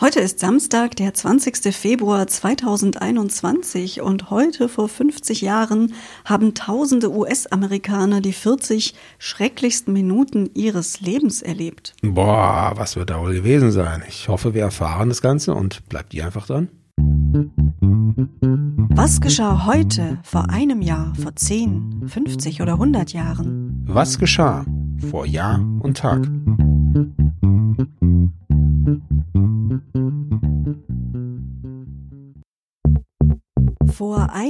Heute ist Samstag, der 20. Februar 2021 und heute vor 50 Jahren haben tausende US-Amerikaner die 40 schrecklichsten Minuten ihres Lebens erlebt. Boah, was wird da wohl gewesen sein? Ich hoffe, wir erfahren das Ganze und bleibt ihr einfach dran. Was geschah heute, vor einem Jahr, vor 10, 50 oder 100 Jahren? Was geschah vor Jahr und Tag?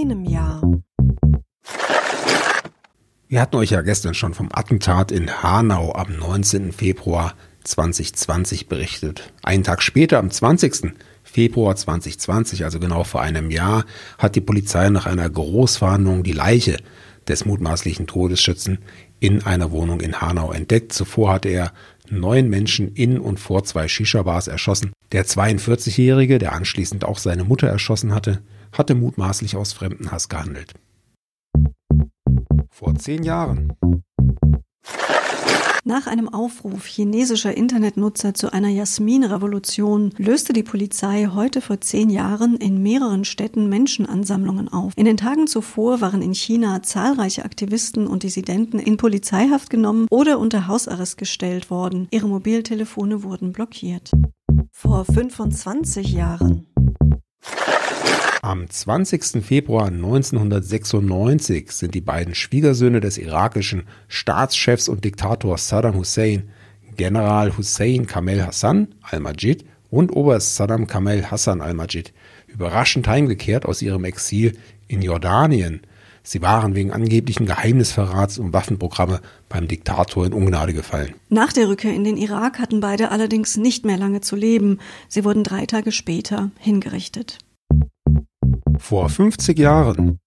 Einem Jahr. Wir hatten euch ja gestern schon vom Attentat in Hanau am 19. Februar 2020 berichtet. Einen Tag später, am 20. Februar 2020, also genau vor einem Jahr, hat die Polizei nach einer Großverhandlung die Leiche des mutmaßlichen Todesschützen in einer Wohnung in Hanau entdeckt. Zuvor hatte er neun Menschen in und vor zwei Shisha-Bars erschossen. Der 42-Jährige, der anschließend auch seine Mutter erschossen hatte, hatte mutmaßlich aus Fremdenhass gehandelt. Vor zehn Jahren. Nach einem Aufruf chinesischer Internetnutzer zu einer Jasmin-Revolution löste die Polizei heute vor zehn Jahren in mehreren Städten Menschenansammlungen auf. In den Tagen zuvor waren in China zahlreiche Aktivisten und Dissidenten in Polizeihaft genommen oder unter Hausarrest gestellt worden. Ihre Mobiltelefone wurden blockiert. Vor 25 Jahren. Am 20. Februar 1996 sind die beiden Schwiegersöhne des irakischen Staatschefs und Diktators Saddam Hussein, General Hussein Kamel Hassan al-Majid und Oberst Saddam Kamel Hassan al-Majid, überraschend heimgekehrt aus ihrem Exil in Jordanien. Sie waren wegen angeblichen Geheimnisverrats und Waffenprogramme beim Diktator in Ungnade gefallen. Nach der Rückkehr in den Irak hatten beide allerdings nicht mehr lange zu leben. Sie wurden drei Tage später hingerichtet. Vor 50 Jahren.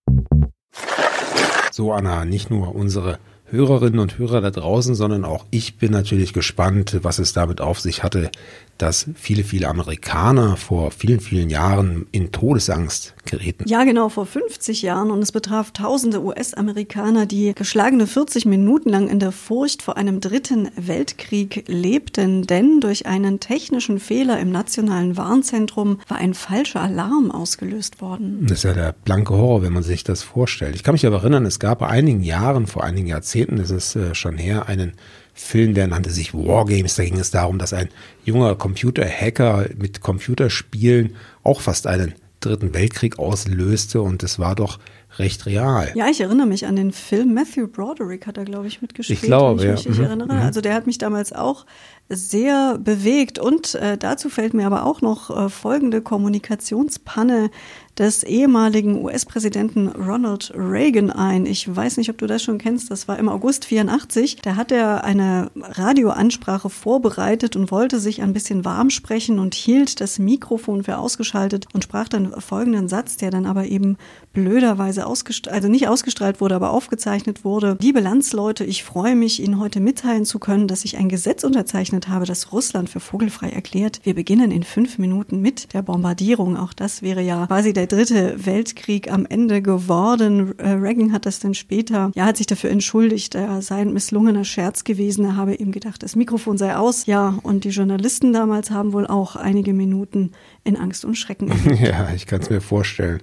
So, Anna, nicht nur unsere Hörerinnen und Hörer da draußen, sondern auch ich bin natürlich gespannt, was es damit auf sich hatte, dass viele, viele Amerikaner vor vielen, vielen Jahren in Todesangst gerieten. Ja, genau, vor 50 Jahren. Und es betraf tausende US-Amerikaner, die geschlagene 40 Minuten lang in der Furcht vor einem dritten Weltkrieg lebten. Denn durch einen technischen Fehler im nationalen Warnzentrum war ein falscher Alarm ausgelöst worden. Das ist ja der blanke Horror, wenn man sich das vorstellt. Ich kann mich aber erinnern, es gab vor einigen Jahren, vor einigen Jahrzehnten, ist es äh, schon her, einen Film, der nannte sich Wargames. Da ging es darum, dass ein junger Computerhacker mit Computerspielen auch fast einen dritten Weltkrieg auslöste und es war doch recht real. Ja, ich erinnere mich an den Film. Matthew Broderick hat da, glaube ich, mitgespielt. Ich glaube, ich ja. mich Mhm. erinnere. Mhm. Also der hat mich damals auch sehr bewegt. Und äh, dazu fällt mir aber auch noch äh, folgende Kommunikationspanne des ehemaligen US-Präsidenten Ronald Reagan ein. Ich weiß nicht, ob du das schon kennst. Das war im August 84. Da hat er eine Radioansprache vorbereitet und wollte sich ein bisschen warm sprechen und hielt das Mikrofon für ausgeschaltet und sprach dann folgenden Satz, der dann aber eben blöderweise ausgestrahlt, also nicht ausgestrahlt wurde, aber aufgezeichnet wurde. Liebe Landsleute, ich freue mich, Ihnen heute mitteilen zu können, dass ich ein Gesetz unterzeichnet habe, das Russland für vogelfrei erklärt. Wir beginnen in fünf Minuten mit der Bombardierung. Auch das wäre ja quasi der dritte Weltkrieg am Ende geworden. Äh, Reagan hat das dann später, ja, hat sich dafür entschuldigt, er sei ein misslungener Scherz gewesen. Er habe ihm gedacht, das Mikrofon sei aus. Ja, und die Journalisten damals haben wohl auch einige Minuten in Angst und Schrecken. Ja, ich kann es mir vorstellen.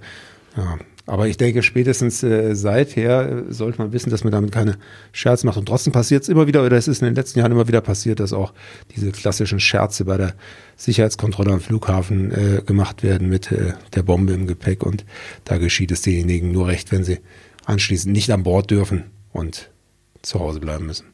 Ja. Aber ich denke, spätestens äh, seither äh, sollte man wissen, dass man damit keine Scherze macht. Und trotzdem passiert es immer wieder, oder es ist in den letzten Jahren immer wieder passiert, dass auch diese klassischen Scherze bei der Sicherheitskontrolle am Flughafen äh, gemacht werden mit äh, der Bombe im Gepäck. Und da geschieht es denjenigen nur recht, wenn sie anschließend nicht an Bord dürfen und zu Hause bleiben müssen.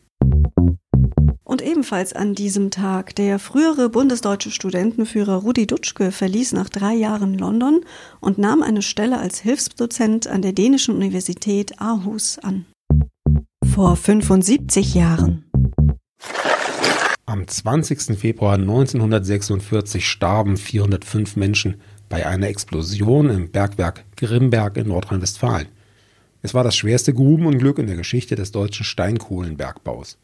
Und ebenfalls an diesem Tag, der frühere bundesdeutsche Studentenführer Rudi Dutschke verließ nach drei Jahren London und nahm eine Stelle als Hilfsdozent an der dänischen Universität Aarhus an. Vor 75 Jahren. Am 20. Februar 1946 starben 405 Menschen bei einer Explosion im Bergwerk Grimberg in Nordrhein-Westfalen. Es war das schwerste Grubenunglück in der Geschichte des deutschen Steinkohlenbergbaus.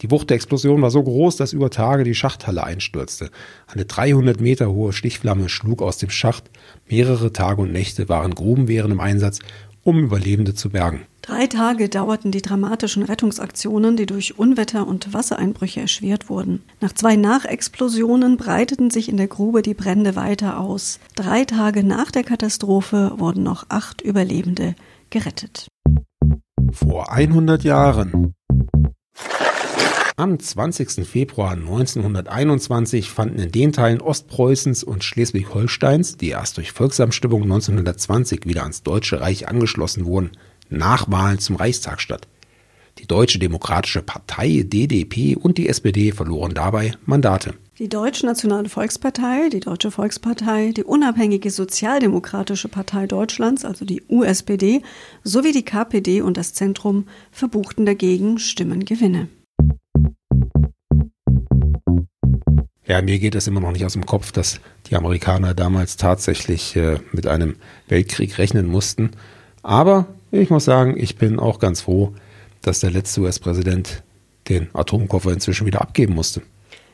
Die Wucht der Explosion war so groß, dass über Tage die Schachthalle einstürzte. Eine 300 Meter hohe Stichflamme schlug aus dem Schacht. Mehrere Tage und Nächte waren Grubenwehren im Einsatz, um Überlebende zu bergen. Drei Tage dauerten die dramatischen Rettungsaktionen, die durch Unwetter und Wassereinbrüche erschwert wurden. Nach zwei Nachexplosionen breiteten sich in der Grube die Brände weiter aus. Drei Tage nach der Katastrophe wurden noch acht Überlebende gerettet. Vor 100 Jahren. Am 20. Februar 1921 fanden in den Teilen Ostpreußens und Schleswig-Holsteins, die erst durch Volksabstimmung 1920 wieder ans Deutsche Reich angeschlossen wurden, Nachwahlen zum Reichstag statt. Die Deutsche Demokratische Partei DDP und die SPD verloren dabei Mandate. Die Deutsche Nationale Volkspartei, die Deutsche Volkspartei, die Unabhängige Sozialdemokratische Partei Deutschlands, also die USPD, sowie die KPD und das Zentrum verbuchten dagegen Stimmengewinne. Ja, mir geht es immer noch nicht aus dem Kopf, dass die Amerikaner damals tatsächlich äh, mit einem Weltkrieg rechnen mussten. Aber ich muss sagen, ich bin auch ganz froh, dass der letzte US-Präsident den Atomkoffer inzwischen wieder abgeben musste.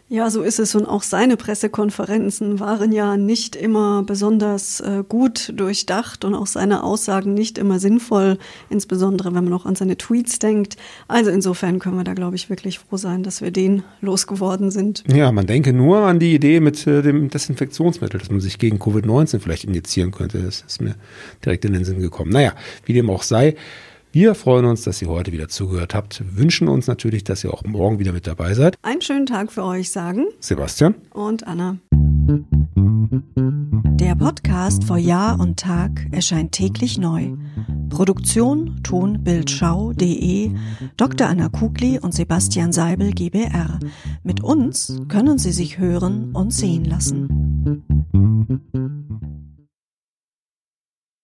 Ja, so ist es. Und auch seine Pressekonferenzen waren ja nicht immer besonders äh, gut durchdacht und auch seine Aussagen nicht immer sinnvoll, insbesondere wenn man auch an seine Tweets denkt. Also insofern können wir da, glaube ich, wirklich froh sein, dass wir den losgeworden sind. Ja, man denke nur an die Idee mit äh, dem Desinfektionsmittel, dass man sich gegen Covid-19 vielleicht injizieren könnte. Das ist mir direkt in den Sinn gekommen. Naja, wie dem auch sei. Wir freuen uns, dass ihr heute wieder zugehört habt, wünschen uns natürlich, dass ihr auch morgen wieder mit dabei seid. Einen schönen Tag für euch sagen Sebastian und Anna. Der Podcast vor Jahr und Tag erscheint täglich neu. Produktion tonbildschau.de Dr. Anna Kugli und Sebastian Seibel GBR. Mit uns können Sie sich hören und sehen lassen.